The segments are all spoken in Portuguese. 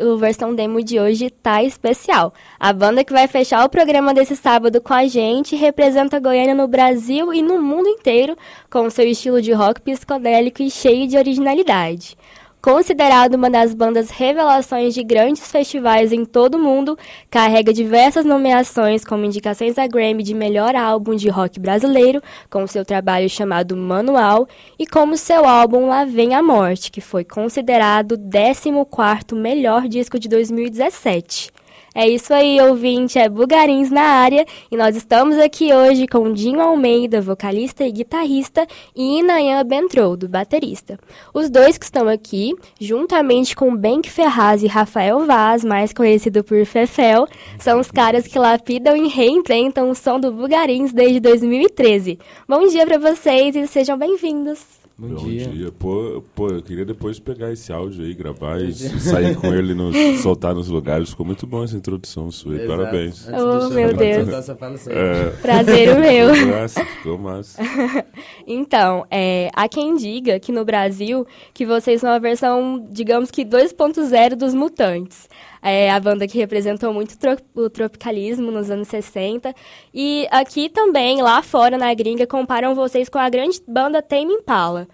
o versão demo de hoje tá especial. A banda que vai fechar o programa desse sábado com a gente representa Goiânia no Brasil e no mundo inteiro, com seu estilo de rock psicodélico e cheio de originalidade. Considerado uma das bandas revelações de grandes festivais em todo o mundo, carrega diversas nomeações como indicações a Grammy de melhor álbum de rock brasileiro, com seu trabalho chamado Manual, e como seu álbum Lá Vem a Morte, que foi considerado o 14º melhor disco de 2017. É isso aí, ouvinte, é Bugarins na área e nós estamos aqui hoje com Dinho Almeida, vocalista e guitarrista, e Inayan Bentroudo, baterista. Os dois que estão aqui, juntamente com Benk Ferraz e Rafael Vaz, mais conhecido por Fefel, são os caras que lapidam e reinventam o som do Bugarins desde 2013. Bom dia para vocês e sejam bem-vindos. Bom, Bom dia. dia. Pô, pô, eu queria depois pegar esse áudio aí, gravar e sair com ele, no, soltar nos lugares. Ficou muito bom essa introdução sua. Exato. Parabéns. Oh, meu Deus. É. Prazer o meu. Ficou massa, ficou massa. então, é, há quem diga que no Brasil que vocês são a versão, digamos que 2.0 dos Mutantes. É a banda que representou muito o tropicalismo nos anos 60. E aqui também, lá fora na gringa, comparam vocês com a grande banda Tame Impala.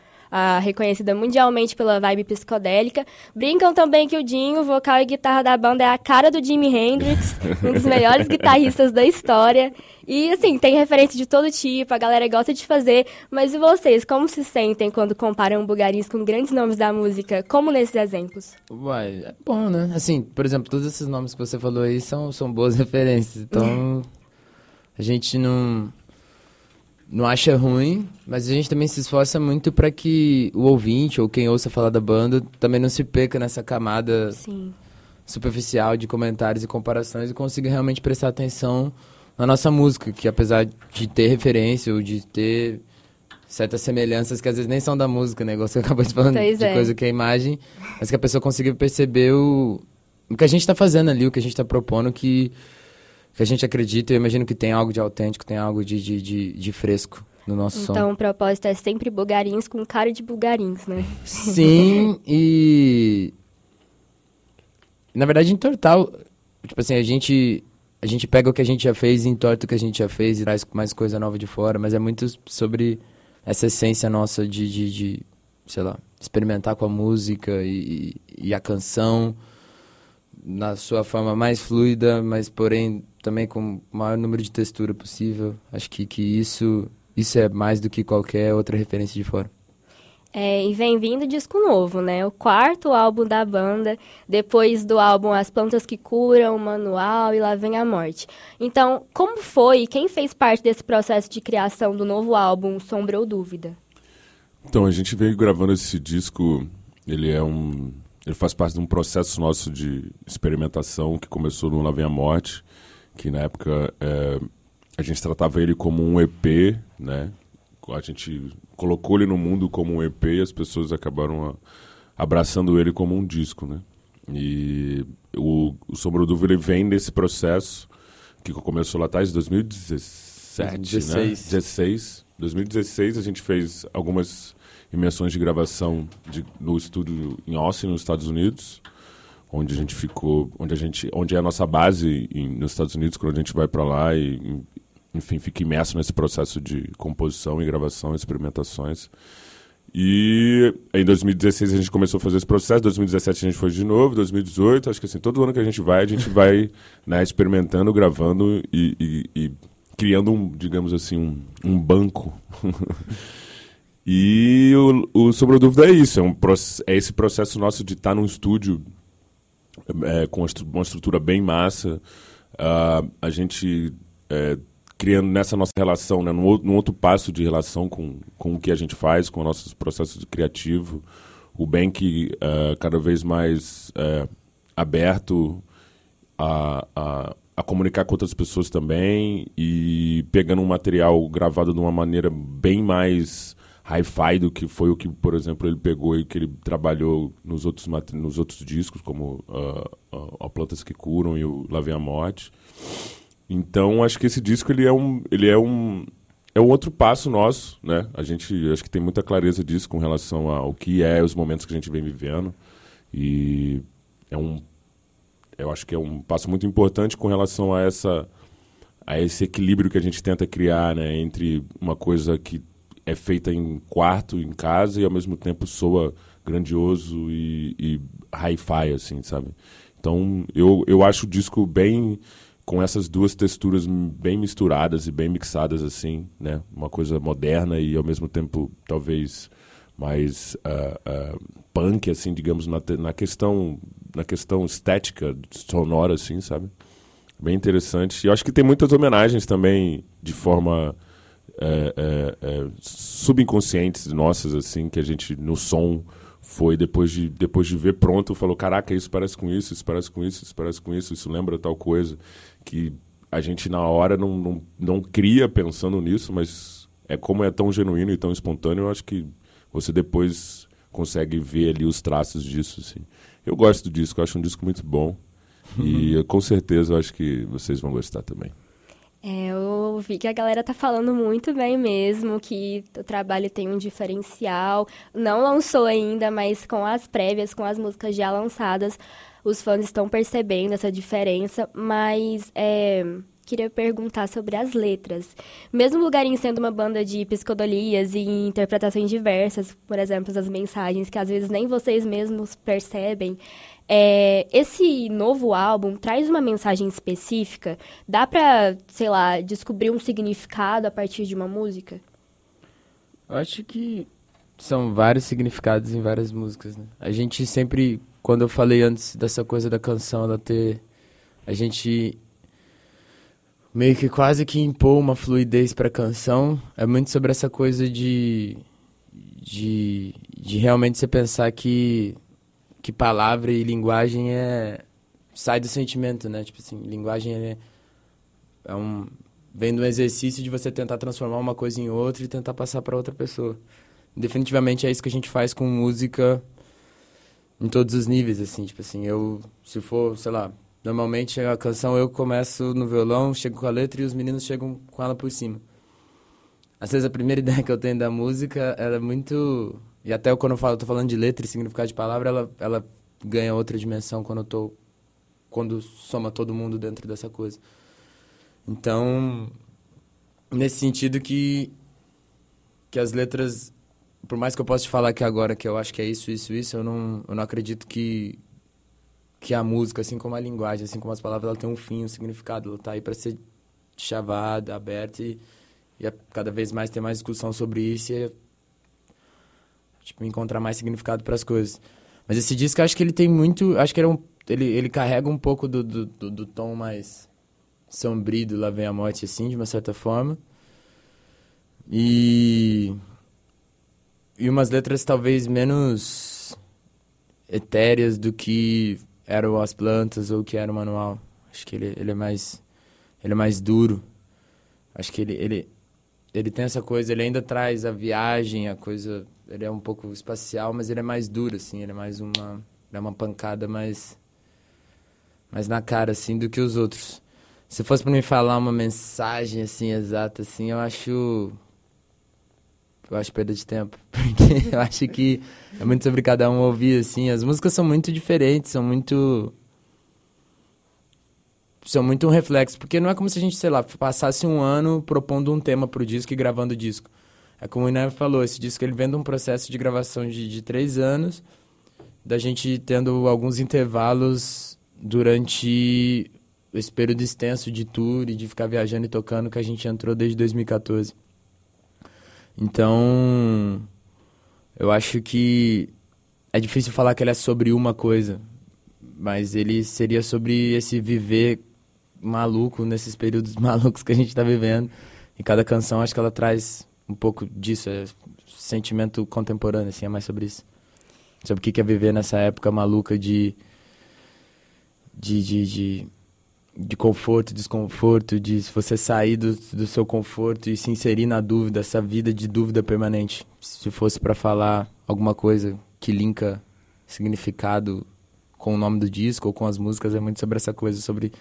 Reconhecida mundialmente pela vibe psicodélica. Brincam também que o Dinho, vocal e guitarra da banda, é a cara do Jimi Hendrix, um dos melhores guitarristas da história. E, assim, tem referência de todo tipo, a galera gosta de fazer. Mas e vocês, como se sentem quando comparam bugarins com grandes nomes da música, como nesses exemplos? Uai, é bom, né? Assim, por exemplo, todos esses nomes que você falou aí são, são boas referências. Então, a gente não não acha ruim, mas a gente também se esforça muito para que o ouvinte ou quem ouça falar da banda também não se perca nessa camada Sim. superficial de comentários e comparações e consiga realmente prestar atenção na nossa música, que apesar de ter referência ou de ter certas semelhanças que às vezes nem são da música, né? Você acabou de falando pois de é. coisa que é imagem, mas que a pessoa consiga perceber o, o que a gente está fazendo ali, o que a gente está propondo, que que a gente acredita, eu imagino que tem algo de autêntico, tem algo de, de, de, de fresco no nosso então, som. Então o propósito é sempre bugarins com cara de bugarins, né? Sim, e... Na verdade, entortar... Tipo assim, a gente... A gente pega o que a gente já fez, entorta o que a gente já fez e traz mais coisa nova de fora, mas é muito sobre essa essência nossa de, de, de sei lá, experimentar com a música e, e a canção na sua forma mais fluida, mas porém também com o maior número de textura possível. Acho que, que isso, isso é mais do que qualquer outra referência de fora. É, e vem vindo disco novo, né? O quarto álbum da banda, depois do álbum As Plantas que Curam, Manual e Lá Vem a Morte. Então, como foi? Quem fez parte desse processo de criação do novo álbum Sombra ou Dúvida? Então, a gente veio gravando esse disco, ele é um... Ele faz parte de um processo nosso de experimentação que começou no Lá Vem a Morte, que na época é, a gente tratava ele como um EP, né? A gente colocou ele no mundo como um EP e as pessoas acabaram a, abraçando ele como um disco, né? E o, o Sombra do ele vem desse processo que começou lá atrás, em 2017, 16. né? 16. 2016 a gente fez algumas imersões de gravação de, no estúdio em Austin, nos Estados Unidos onde a gente ficou, onde a gente, onde é a nossa base em, nos Estados Unidos, quando a gente vai para lá e, enfim, fica imerso nesse processo de composição e gravação, experimentações. E em 2016 a gente começou a fazer esse processo, 2017 a gente foi de novo, 2018, acho que assim, todo ano que a gente vai, a gente vai né, experimentando, gravando e, e, e criando um, digamos assim, um, um banco. e o, o Sobre Dúvida é isso, é, um, é esse processo nosso de estar tá num estúdio é, com uma estrutura bem massa. Uh, a gente é, criando nessa nossa relação, né, num, num, outro passo de relação com, com o que a gente faz, com nossos processos criativos. O Bank uh, cada vez mais uh, aberto a, a, a, comunicar com outras pessoas também e pegando um material gravado de uma maneira bem mais hi-fi do que foi o que, por exemplo, ele pegou e que ele trabalhou nos outros, nos outros discos, como uh, uh, Plantas que Curam e o Lá Vem a Morte. Então, acho que esse disco ele é um, ele é um, é um outro passo nosso, né? A gente acho que tem muita clareza disso com relação ao que é os momentos que a gente vem vivendo e é um eu acho que é um passo muito importante com relação a essa a esse equilíbrio que a gente tenta criar, né, entre uma coisa que é feita em quarto, em casa e ao mesmo tempo soa grandioso e, e hi-fi, assim, sabe? Então, eu, eu acho o disco bem com essas duas texturas bem misturadas e bem mixadas, assim, né? Uma coisa moderna e ao mesmo tempo, talvez, mais uh, uh, punk, assim, digamos, na, na, questão, na questão estética, sonora, assim, sabe? Bem interessante. E eu acho que tem muitas homenagens também de forma é, é, é, subconscientes nossas, assim, que a gente, no som, foi depois de, depois de ver pronto, falou, caraca, isso parece com isso, isso parece com isso, isso parece com isso, isso lembra tal coisa, que a gente na hora não, não, não cria pensando nisso, mas é como é tão genuíno e tão espontâneo, eu acho que você depois consegue ver ali os traços disso, assim. Eu gosto do disco, eu acho um disco muito bom. E com certeza eu acho que vocês vão gostar também. É, eu vi que a galera tá falando muito bem mesmo, que o trabalho tem um diferencial. Não lançou ainda, mas com as prévias, com as músicas já lançadas, os fãs estão percebendo essa diferença. Mas é, queria perguntar sobre as letras. Mesmo o Lugarinho sendo uma banda de psicodelias e interpretações diversas, por exemplo, as mensagens que às vezes nem vocês mesmos percebem, é, esse novo álbum traz uma mensagem específica? Dá pra, sei lá, descobrir um significado a partir de uma música? Eu acho que são vários significados em várias músicas, né? A gente sempre, quando eu falei antes dessa coisa da canção, ela ter. A gente meio que quase que impor uma fluidez pra canção. É muito sobre essa coisa de. de, de realmente você pensar que que palavra e linguagem é sai do sentimento, né? Tipo assim, linguagem é, é um vem do exercício de você tentar transformar uma coisa em outra e tentar passar para outra pessoa. Definitivamente é isso que a gente faz com música em todos os níveis, assim, tipo assim, eu se for, sei lá, normalmente a canção eu começo no violão, chego com a letra e os meninos chegam com ela por cima. Às vezes a primeira ideia que eu tenho da música era muito e até quando eu falo, tô falando de letra e significado de palavra, ela, ela ganha outra dimensão quando eu tô quando soma todo mundo dentro dessa coisa. Então, nesse sentido que que as letras, por mais que eu possa te falar aqui agora que eu acho que é isso, isso, isso, eu não, eu não acredito que que a música, assim como a linguagem, assim como as palavras, ela tem um fim, um significado, ela tá aí para ser chavada, aberta e, e cada vez mais ter mais discussão sobre isso e tipo, encontrar mais significado para as coisas. Mas esse disco, acho que ele tem muito, acho que ele, é um, ele, ele carrega um pouco do, do, do, do tom mais sombrio do Lá Vem a Morte, assim, de uma certa forma. E e umas letras talvez menos etéreas do que eram as plantas ou que era o manual. Acho que ele, ele é mais ele é mais duro. Acho que ele, ele ele tem essa coisa, ele ainda traz a viagem, a coisa ele é um pouco espacial, mas ele é mais duro, assim, ele é mais uma, é uma pancada mais, mais na cara, assim, do que os outros. Se fosse para me falar uma mensagem, assim, exata, assim, eu acho, eu acho perda de tempo, porque eu acho que é muito sobre cada um ouvir, assim, as músicas são muito diferentes, são muito são muito um reflexo, porque não é como se a gente, sei lá, passasse um ano propondo um tema pro disco e gravando o disco. É como o Iné falou, esse disco ele vem de um processo de gravação de, de três anos, da gente tendo alguns intervalos durante esse período extenso de tour e de ficar viajando e tocando que a gente entrou desde 2014. Então, eu acho que é difícil falar que ele é sobre uma coisa, mas ele seria sobre esse viver maluco nesses períodos malucos que a gente está vivendo. E cada canção acho que ela traz um pouco disso, é sentimento contemporâneo, assim, é mais sobre isso. Sobre o que é viver nessa época maluca de. de, de, de, de conforto, desconforto, de você sair do, do seu conforto e se inserir na dúvida, essa vida de dúvida permanente. Se fosse para falar alguma coisa que linka significado com o nome do disco ou com as músicas, é muito sobre essa coisa, sobre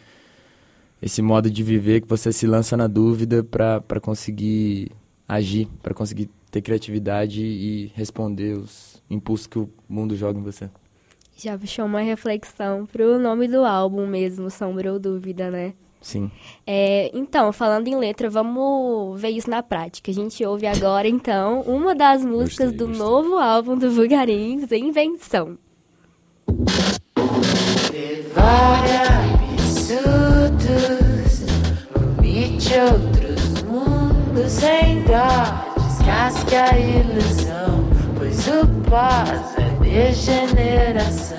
esse modo de viver que você se lança na dúvida para conseguir agir, para conseguir ter criatividade e responder os impulsos que o mundo joga em você. Já puxou uma reflexão pro nome do álbum mesmo, Sombra ou Dúvida, né? Sim. É, então, falando em letra, vamos ver isso na prática. A gente ouve agora, então, uma das músicas Gostei, do gostei. novo álbum do Vulgarins, Invenção. Devora absurdos, vomite outros mundos sem dó, descasque a ilusão, pois o pós degeneração.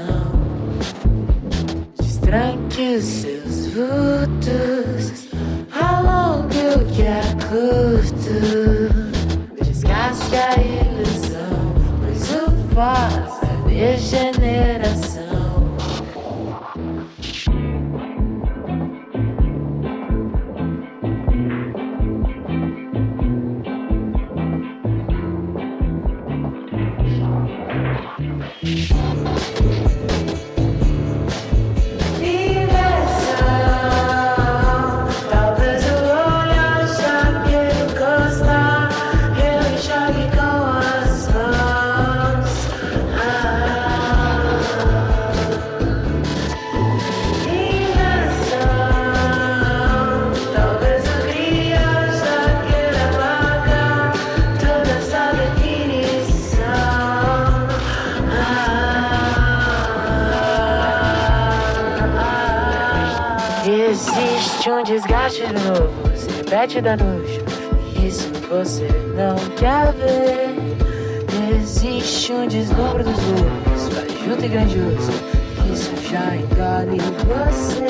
Destranque os seus vultos, alongue o que é curto, descasque a ilusão, pois o pós é degeneração. Repete da nojo. Isso você não quer ver. Existe um deslumbre dos lobos, fajuto e grandioso. Isso já engole você.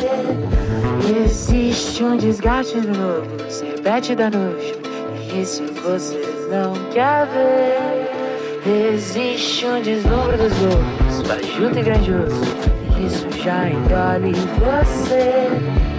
Existe um desgaste novo, se repete da nojo. Isso você não quer ver. Existe um deslumbre dos lobos, fajuto e grandioso. Isso já engole você.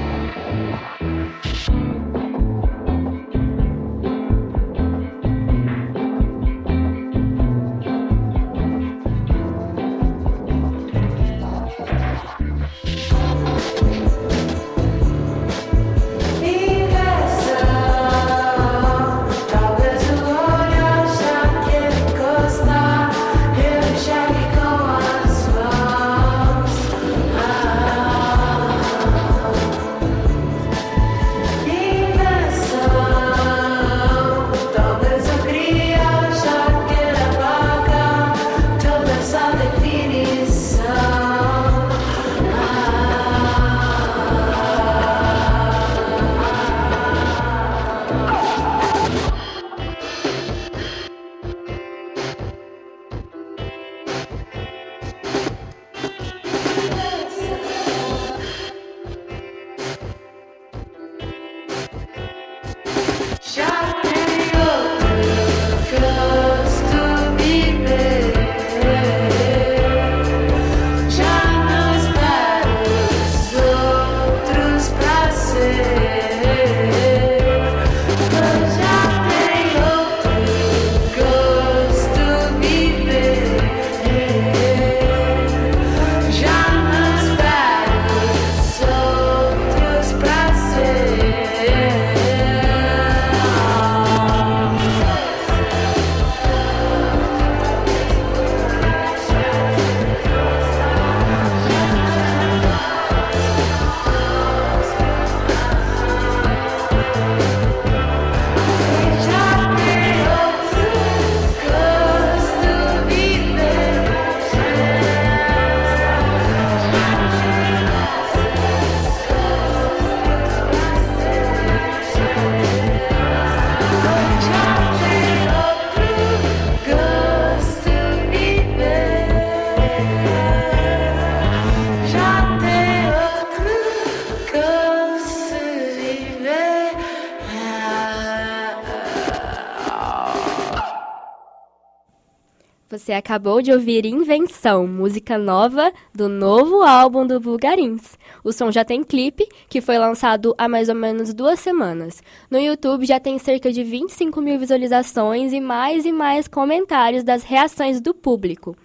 Acabou de ouvir Invenção, música nova do novo álbum do Bulgarins. O som já tem clipe, que foi lançado há mais ou menos duas semanas. No YouTube já tem cerca de 25 mil visualizações e mais e mais comentários das reações do público.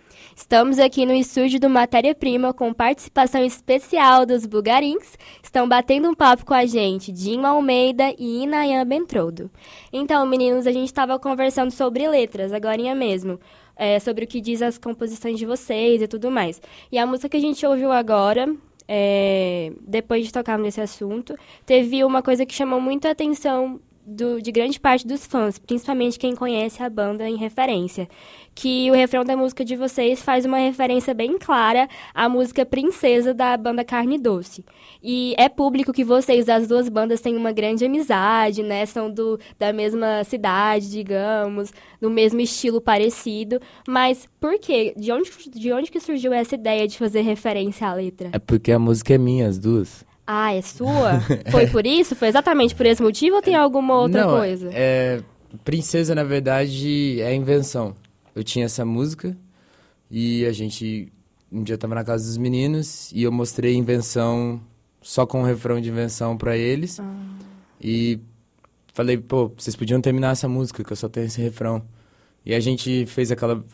Estamos aqui no estúdio do Matéria Prima com participação especial dos Bulgarins. Estão batendo um papo com a gente, Dinho Almeida e Inayan Bentrodo. Então, meninos, a gente estava conversando sobre letras, agora mesmo. É, sobre o que diz as composições de vocês e tudo mais. E a música que a gente ouviu agora, é, depois de tocar nesse assunto, teve uma coisa que chamou muito a atenção do, de grande parte dos fãs, principalmente quem conhece a banda em referência. Que o refrão da música de vocês faz uma referência bem clara à música Princesa da banda Carne Doce. E é público que vocês, as duas bandas, têm uma grande amizade, né? São do, da mesma cidade, digamos, do mesmo estilo parecido. Mas por quê? De onde, de onde que surgiu essa ideia de fazer referência à letra? É porque a música é minha, as duas. Ah, é sua? Foi por isso? Foi exatamente por esse motivo ou tem alguma outra Não, coisa? É, Princesa, na verdade, é invenção. Eu tinha essa música e a gente. Um dia eu tava na casa dos meninos e eu mostrei invenção só com o refrão de invenção pra eles. Ah. E falei, pô, vocês podiam terminar essa música, que eu só tenho esse refrão. E a gente fez aquela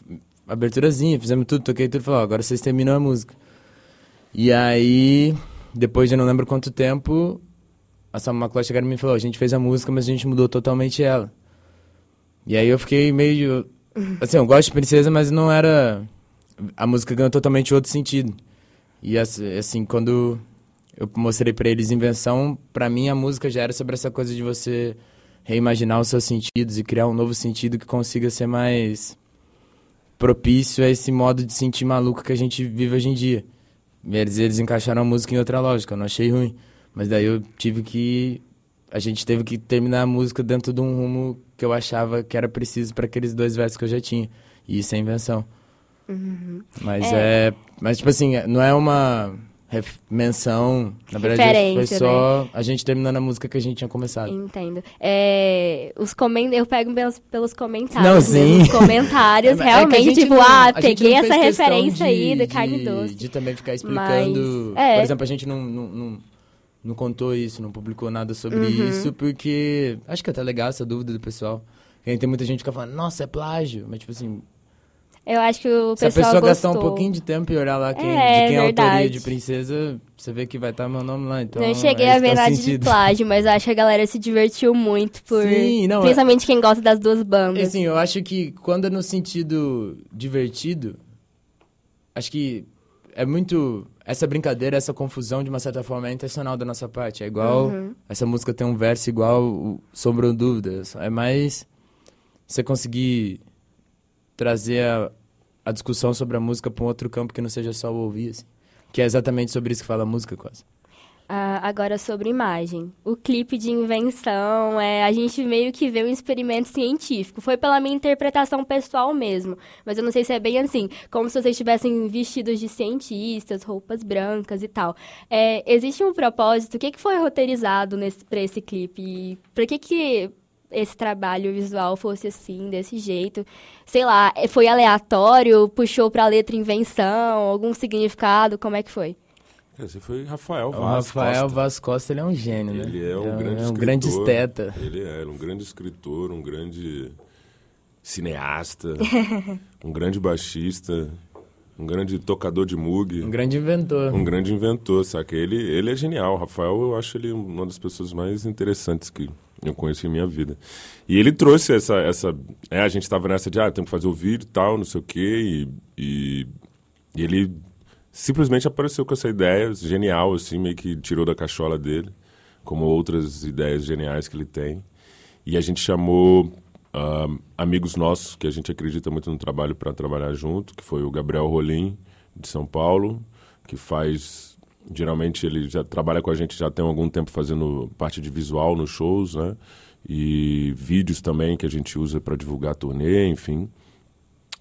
aberturazinha, fizemos tudo, toquei tudo, falou, agora vocês terminam a música. E aí, depois de não lembro quanto tempo, a McCloud chegaram e me falou, a gente fez a música, mas a gente mudou totalmente ela. E aí eu fiquei meio... Assim, eu gosto de Princesa, mas não era... A música ganhou totalmente outro sentido. E assim, quando eu mostrei pra eles Invenção, pra mim a música já era sobre essa coisa de você reimaginar os seus sentidos e criar um novo sentido que consiga ser mais propício a esse modo de sentir maluco que a gente vive hoje em dia. Eles, eles encaixaram a música em outra lógica, eu não achei ruim. Mas daí eu tive que. A gente teve que terminar a música dentro de um rumo que eu achava que era preciso para aqueles dois versos que eu já tinha. E isso é invenção. Mas é. Mas, tipo assim, não é uma menção. Na verdade, foi Referência, só a gente terminando a música que a gente tinha começado. Entendo. É, os comen... Eu pego pelos, pelos comentários. Não, mesmo, sim. Os comentários, É, é realmente, gente tipo, não- ah, peguei essa referência aí de- do carne de- doce. De também ficar explicando. Mas, é. Por exemplo, a gente não, não, não, não contou isso, não publicou nada sobre Uhum. isso, porque acho que é até legal essa dúvida do pessoal. Porque tem muita gente que fica falando, nossa, é plágio. Mas, tipo assim, Eu acho que o se a pessoal pessoa gostou. gastar um pouquinho de tempo e olhar lá quem, É, de quem é a autoria de Princesa, você vê que vai estar meu nome lá. Então, não cheguei é a ver é nada de sentido. plágio, mas acho que a galera se divertiu muito por. Sim, não, é- principalmente quem gosta das duas bandas. Assim, eu acho que quando é no sentido divertido, acho que é muito. Essa brincadeira, essa confusão, de uma certa forma, é intencional da nossa parte. É igual. Essa música tem um verso igual, sobrou dúvidas. É mais. Você conseguir trazer a, a discussão sobre a música para um outro campo que não seja só o ouvir, assim. Que é exatamente sobre isso que fala a música, quase. Ah, agora sobre imagem. O clipe de invenção, é, a gente meio que vê um experimento científico. Foi pela minha interpretação pessoal mesmo. Mas eu não sei se é bem assim. Como se vocês estivessem vestidos de cientistas, roupas brancas e tal. É, existe um propósito? O que, que foi roteirizado pra esse clipe? Pra que que esse trabalho visual fosse assim, desse jeito? Sei lá, é, foi aleatório? Puxou pra letra invenção? Algum significado? Como é que foi? Esse foi Rafael O Vaz Rafael Costa. Vaz Costa, ele é um gênio, né? Ele é um grande é um escritor. grande esteta. Ele é um grande escritor, um grande cineasta, um grande baixista, um grande tocador de mug, Um grande inventor. um grande inventor, saca? Ele, ele é genial. O Rafael, eu acho ele uma das pessoas mais interessantes que eu conheço em minha vida. E ele trouxe essa... essa é, a gente estava nessa de, ah, tem que fazer o vídeo e tal, não sei o quê, e, e, e ele simplesmente apareceu com essa ideia genial, assim, meio que tirou da cachola dele, como outras ideias geniais que ele tem. E a gente chamou ah, amigos nossos, que a gente acredita muito no trabalho para trabalhar junto, que foi o Gabriel Rolim, de São Paulo, que faz. Geralmente ele já trabalha com a gente já tem algum tempo fazendo parte de visual nos shows, né? E vídeos também que a gente usa para divulgar a turnê, enfim.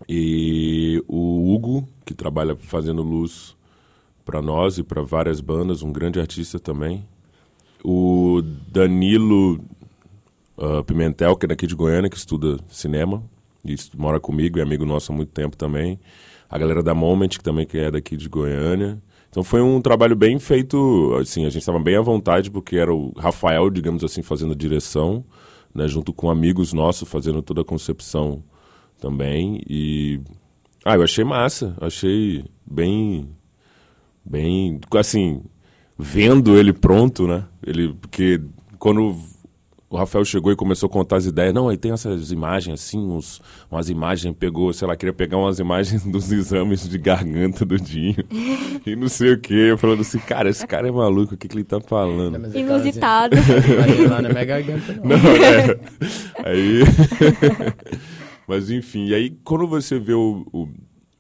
E o Hugo, que trabalha fazendo luz para nós e para várias bandas, um grande artista também. O Danilo ah, Pimentel, que é daqui de Goiânia, que estuda cinema, e mora comigo, é amigo nosso há muito tempo também. A galera da Moment, que também que é daqui de Goiânia. Então foi um trabalho bem feito, assim, a gente estava bem à vontade, porque era o Rafael, digamos assim, fazendo a direção, né, junto com amigos nossos fazendo toda a concepção também. E. Ah, eu achei massa, achei bem. Bem. Assim, vendo ele pronto, né? Ele. Porque quando o Rafael chegou e começou a contar as ideias. Não, aí tem essas imagens assim, uns, umas imagens, pegou, sei lá, queria pegar umas imagens dos exames de garganta do Dinho. e não sei o quê. Falando assim, cara, esse cara é maluco, o que, que ele tá falando? É Inusitado. aquelas- Lá na minha garganta, não. Não, é. Aí. Mas enfim, e aí quando você vê o, o,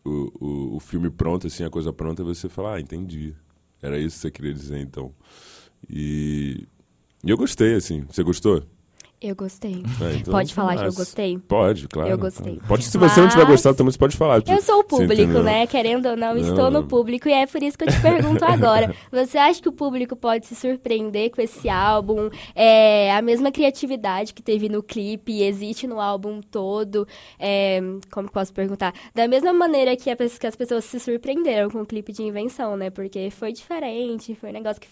o, o- o filme pronto, assim, a coisa pronta, você fala, ah, entendi. Era isso que você queria dizer, então. E, e eu gostei, assim. Você gostou? Eu gostei. É, então, Pode falar que eu mas- gostei? Pode, claro. Eu gostei. Pode, se você não tiver Mas- gostado também, você pode falar. Eu sou o público, né? Querendo ou não, Não, estou no público e é por isso que eu te pergunto agora. Você acha que o público pode se surpreender com esse álbum? É, a mesma criatividade que teve no clipe existe no álbum todo? É, como posso perguntar? Da mesma maneira que, a que as pessoas se surpreenderam com o clipe de invenção, né? Porque foi diferente, foi um negócio que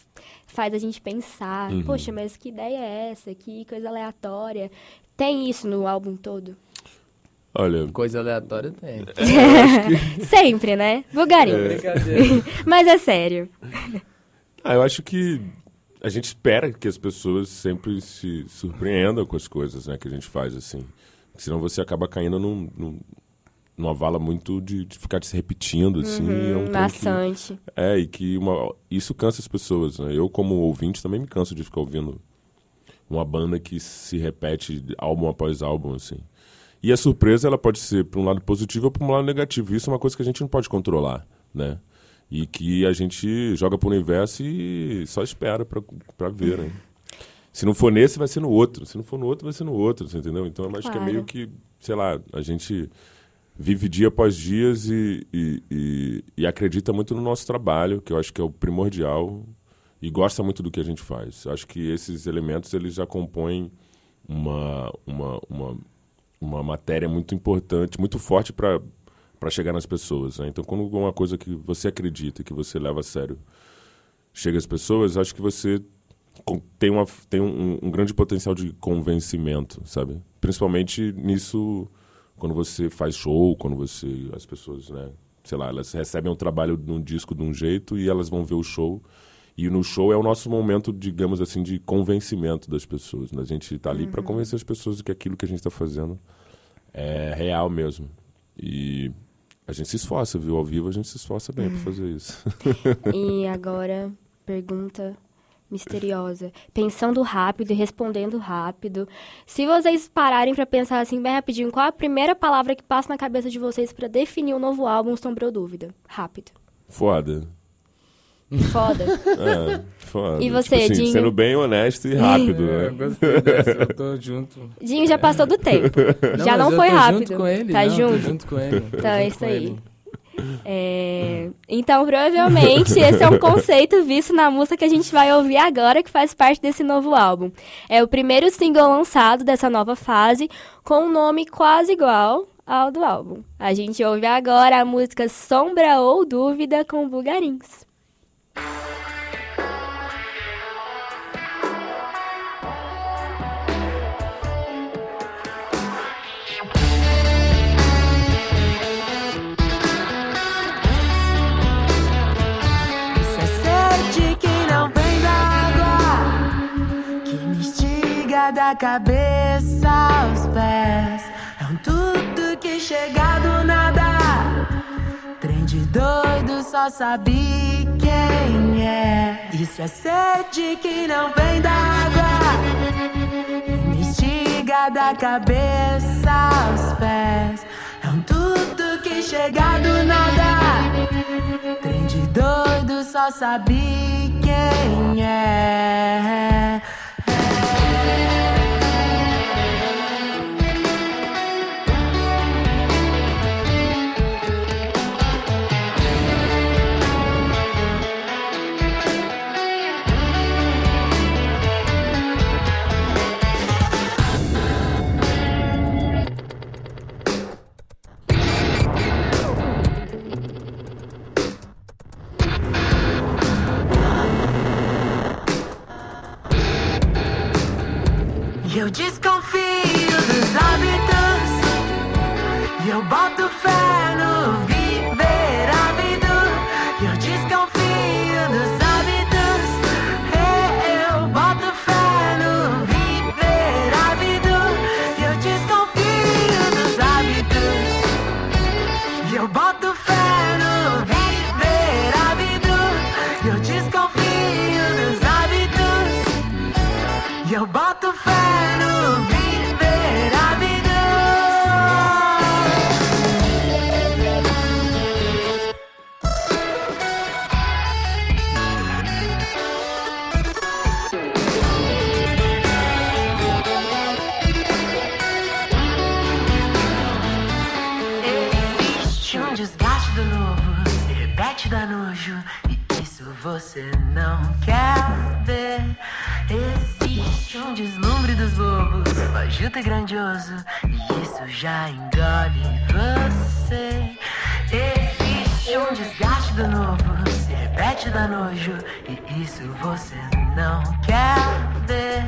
faz a gente pensar. Uhum. Poxa, mas que ideia é essa? Que coisa aleatória. Tem isso no álbum todo? Olha, Coisa aleatória tem. Sempre, né? Vulgarinho. Brincadeira. Mas é sério. ah, eu acho que a gente espera que as pessoas sempre se surpreendam com as coisas né, que a gente faz, assim. Senão você acaba caindo num, num- numa vala muito de, de ficar se repetindo, assim. e é um trem que-. É, e que uma, isso cansa as pessoas, né? Eu, como ouvinte, também me canso de ficar ouvindo uma banda que se repete álbum após álbum, assim. E a surpresa, ela pode ser para um lado positivo ou para um lado negativo. Isso é uma coisa que a gente não pode controlar, né? E que a gente joga pro universo e só espera para ver, né? Se não for nesse, vai ser no outro. Se não for no outro, vai ser no outro, você entendeu? Então, eu acho que é Claro. meio que, sei lá, a gente vive dia após dias e, e, e, e acredita muito no nosso trabalho, que eu acho que é o primordial, e gosta muito do que a gente faz. Acho que esses elementos eles já compõem uma, uma, uma, uma matéria muito importante, muito forte para chegar nas pessoas. né? Então, quando uma coisa que você acredita, que você leva a sério, chega às pessoas, acho que você tem, uma, tem um, um grande potencial de convencimento, sabe? Principalmente nisso, quando você faz show, quando você. As pessoas, né? Sei lá, elas recebem o trabalho num disco de um jeito e elas vão ver o show. E no show é o nosso momento, digamos assim, de convencimento das pessoas. Né? A gente está ali para convencer as pessoas de que aquilo que a gente está fazendo é real mesmo. E a gente se esforça, viu? Ao vivo a gente se esforça bem para fazer isso. E agora, pergunta misteriosa. Pensando rápido e respondendo rápido. Se vocês pararem pra pensar assim bem rapidinho, qual a primeira palavra que passa na cabeça de vocês pra definir o novo álbum Sombra ou Dúvida? Rápido. Foda. Foda. É, foda. E você, tipo assim, Dinho? Sendo bem honesto e rápido, É, eu né? gostei dessa, eu tô junto. Dinho já passou do tempo. já mas não eu foi rápido. junto com ele. Tá não, junto? Tô junto com ele. Então, é isso aí. ele. É, Então, provavelmente, esse é um conceito visto na música que a gente vai ouvir agora, que faz parte desse novo álbum. É o primeiro single lançado dessa nova fase, com um nome quase igual ao do álbum. A gente ouve agora a música Sombra ou Dúvida com Bugarins. Instiga da cabeça aos pés. É um tudo que chega do nada. De doido só sabe quem é. Isso é sede que não vem da água, instiga da cabeça aos pés. É um tudo que chega do nada. Trem de doido só sabe quem é. E eu desconfio dos hábitos. E eu boto fé no fajuto e grandioso, e isso já engole você. Existe um desgaste do novo, se repete da nojo, e isso você não quer ver.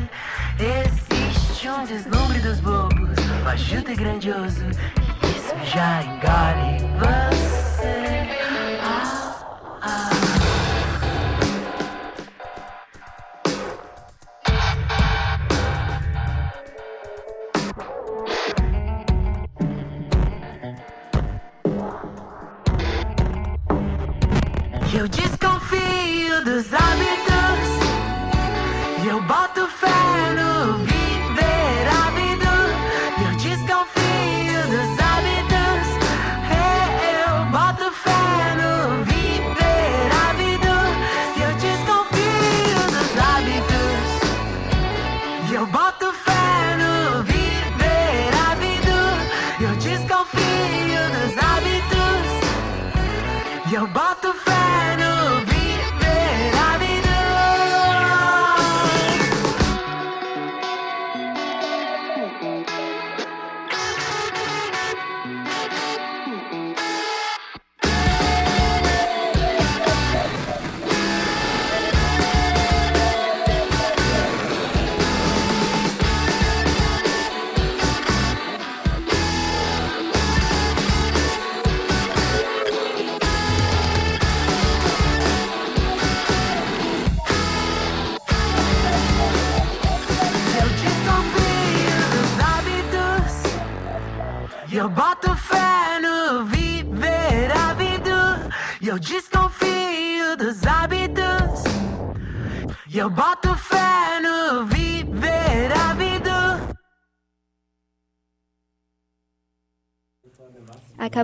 Existe um deslumbre dos bobos, fajuto e grandioso, e isso já engole você.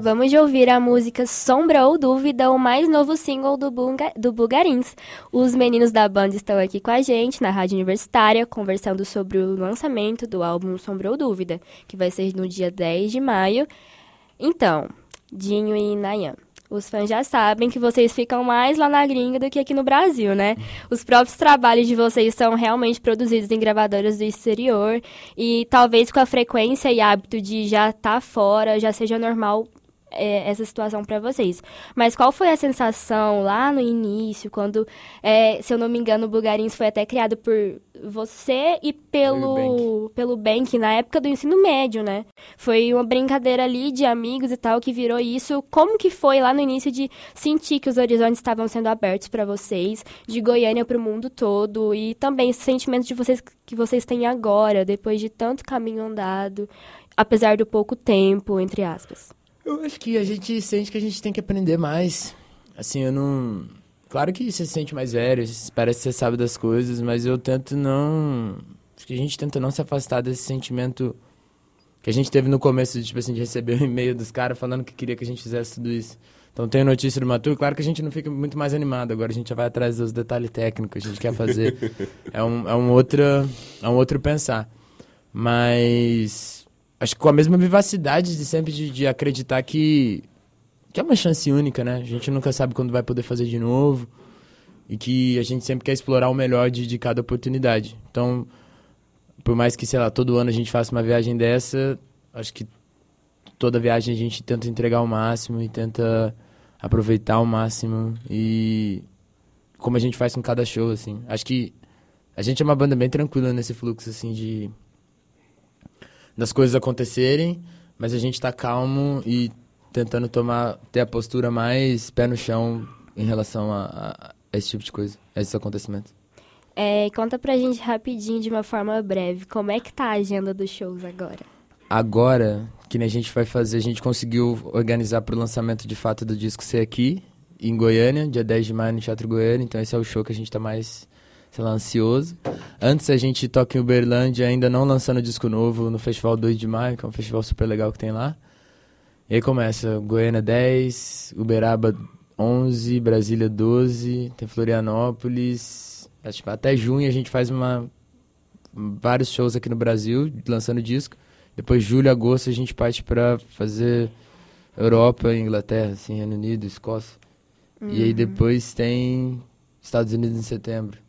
Acabamos de ouvir a música Sombra ou Dúvida, o mais novo single do, Bunga, do Bugarins. Os meninos da banda estão aqui com a gente na Rádio Universitária, conversando sobre o lançamento do álbum Sombra ou Dúvida, que vai ser no dia 10 de maio. Então, Dinho e Nayan. Os fãs já sabem que vocês ficam mais lá na gringa do que aqui no Brasil, né? Os próprios trabalhos de vocês são realmente produzidos em gravadoras do exterior e talvez com a frequência e hábito de já estar fora já seja normal é, essa situação para vocês. Mas qual foi a sensação lá no início, quando, é, se eu não me engano, o Bugarins foi até criado por você e pelo, pelo Bank na época do ensino médio, né? Foi uma brincadeira ali de amigos e tal que virou isso. Como que foi lá no início de sentir que os horizontes estavam sendo abertos para vocês, de Goiânia para o mundo todo e também esse sentimento de vocês que vocês têm agora, depois de tanto caminho andado, apesar do pouco tempo, entre aspas. Eu acho que a gente sente que a gente tem que aprender mais. Assim, eu não. Claro que você se sente mais velho, parece que você sabe das coisas, mas eu tento não. Acho que a gente tenta não se afastar desse sentimento que a gente teve no começo, de, tipo assim, de receber um e-mail dos caras falando que queria que a gente fizesse tudo isso. Então tem notícia do Matu, claro que a gente não fica muito mais animado, agora a gente já vai atrás dos detalhes técnicos, a gente quer fazer. é, um, é, um outra, é um outro pensar. Mas acho que com a mesma vivacidade de sempre de, de acreditar que, que é uma chance única, né? A gente nunca sabe quando vai poder fazer de novo e que a gente sempre quer explorar o melhor de, de cada oportunidade. Então, por mais que, sei lá, todo ano a gente faça uma viagem dessa, acho que toda viagem a gente tenta entregar o máximo e tenta aproveitar ao máximo e como a gente faz com cada show, assim. Acho que a gente é uma banda bem tranquila nesse fluxo, assim, de das coisas acontecerem, mas a gente tá calmo e tentando tomar, ter a postura mais pé no chão em relação a, a esse tipo de coisa, a esses acontecimentos. É, conta pra gente rapidinho, de uma forma breve, como é que tá a agenda dos shows agora? Agora, que nem a gente vai fazer, a gente conseguiu organizar pro lançamento de fato do disco ser aqui, em Goiânia, dia 10 de maio no Teatro Goiânia, então esse é o show que a gente tá mais, sei lá, ansioso. Antes a gente toca em Uberlândia, ainda não lançando disco novo, no Festival 2 de maio, que é um festival super legal que tem lá. E aí começa Goiânia 10, Uberaba 11, Brasília 12, tem Florianópolis. Acho que até junho a gente faz uma vários shows aqui no Brasil, lançando disco. Depois julho, agosto a gente parte para fazer Europa, Inglaterra, assim, Reino Unido, Escócia. E aí depois tem Estados Unidos em setembro.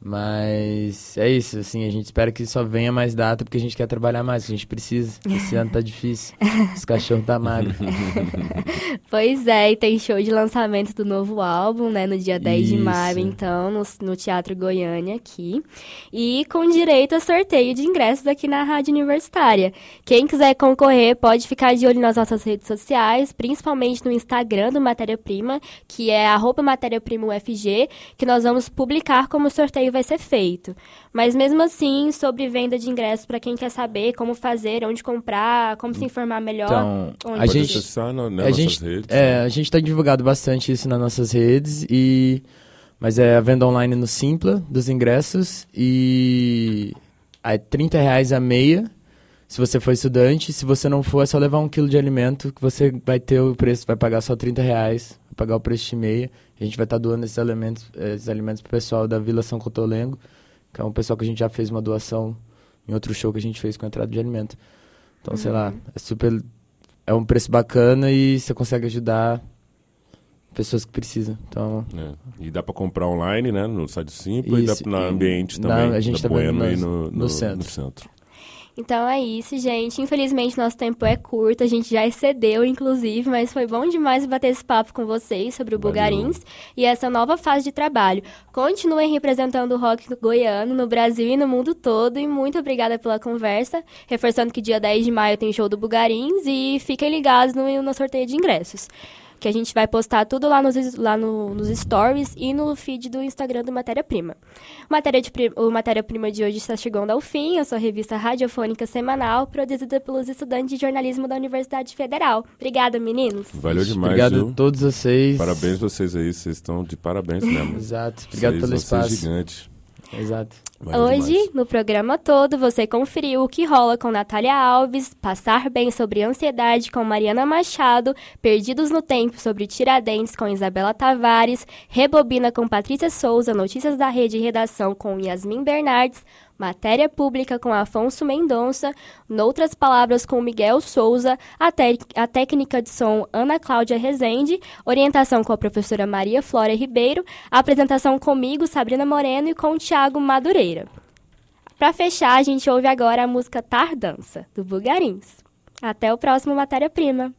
Mas é isso, assim, a gente espera que só venha mais data porque a gente quer trabalhar mais, a gente precisa. Esse ano tá difícil. Os cachorros tá magro. Pois é, e tem show de lançamento do novo álbum, né, no dia 10 de Isso. maio, então, no, no Teatro Goiânia aqui. E com direito a sorteio de ingressos aqui na Rádio Universitária. Quem quiser concorrer pode ficar de olho nas nossas redes sociais, principalmente no Instagram do Matéria Prima, que é arroba Matéria Prima UFG, que nós vamos publicar como o sorteio vai ser feito. Mas mesmo assim, sobre venda de ingressos, para quem quer saber como fazer, onde comprar, como se informar melhor. Então, onde a Pode gente- acessar na, né, a nossas gente, redes. é, né? a gente tá divulgado bastante isso nas nossas redes e mas é a venda online no Simpla dos ingressos e é 30 reais a meia se você for estudante. Se você não for, é só levar um quilo de alimento que você vai ter o preço, vai pagar só 30 reais, vai pagar o preço de meia. A gente vai estar doando esses alimentos, esses alimentos pro pessoal da Vila São Cotolengo, que é um pessoal que a gente já fez uma doação em outro show que a gente fez com a entrada de alimento. Então, sei lá, é super é um preço bacana e você consegue ajudar pessoas que precisam. Então, É. E dá pra comprar online, né? No site do Simpla e dá na e ambiente na- também. a gente tá Bueno no, no no, centro. no centro. Então é isso, gente. Infelizmente, nosso tempo é curto, a gente já excedeu, inclusive, mas foi bom demais bater esse papo com vocês sobre o. Bugarins e essa nova fase de trabalho. Continuem representando o rock goiano no Brasil e no mundo todo, e muito obrigada pela conversa. Reforçando que dia 10 de maio tem show do Bugarins e fiquem ligados no, no sorteio de ingressos. Que a gente vai postar tudo lá nos, lá no- nos stories e no feed do Instagram do Matéria Prima. Matéria de o Matéria Prima de hoje está chegando ao fim. Eu sou a revista radiofônica semanal, produzida pelos estudantes de jornalismo da Universidade Federal. Obrigada, meninos. Valeu demais, obrigado viu? a todos vocês. Parabéns vocês aí, vocês estão de parabéns mesmo. Exato. Obrigado Vocês pelo espaço. gigantes. Exato. Valeu Hoje, demais. no programa todo, você conferiu o que rola com Natália Alves, Passar Bem sobre Ansiedade com Mariana Machado, Perdidos no Tempo sobre Tiradentes com Isabela Tavares, Rebobina com Patrícia Souza, Notícias da Rede e Redação com Yasmin Bernardes, Matéria Pública com Afonso Mendonça, Noutras Palavras com Miguel Souza, a, a técnica de som Ana Cláudia Rezende, orientação com a professora Maria Flora Ribeiro, apresentação comigo, Sabrina Moreno, e com o Thiago Madureira. Para fechar, a gente ouve agora a música Tardança, do Bugarins. Até o próximo Matéria Prima.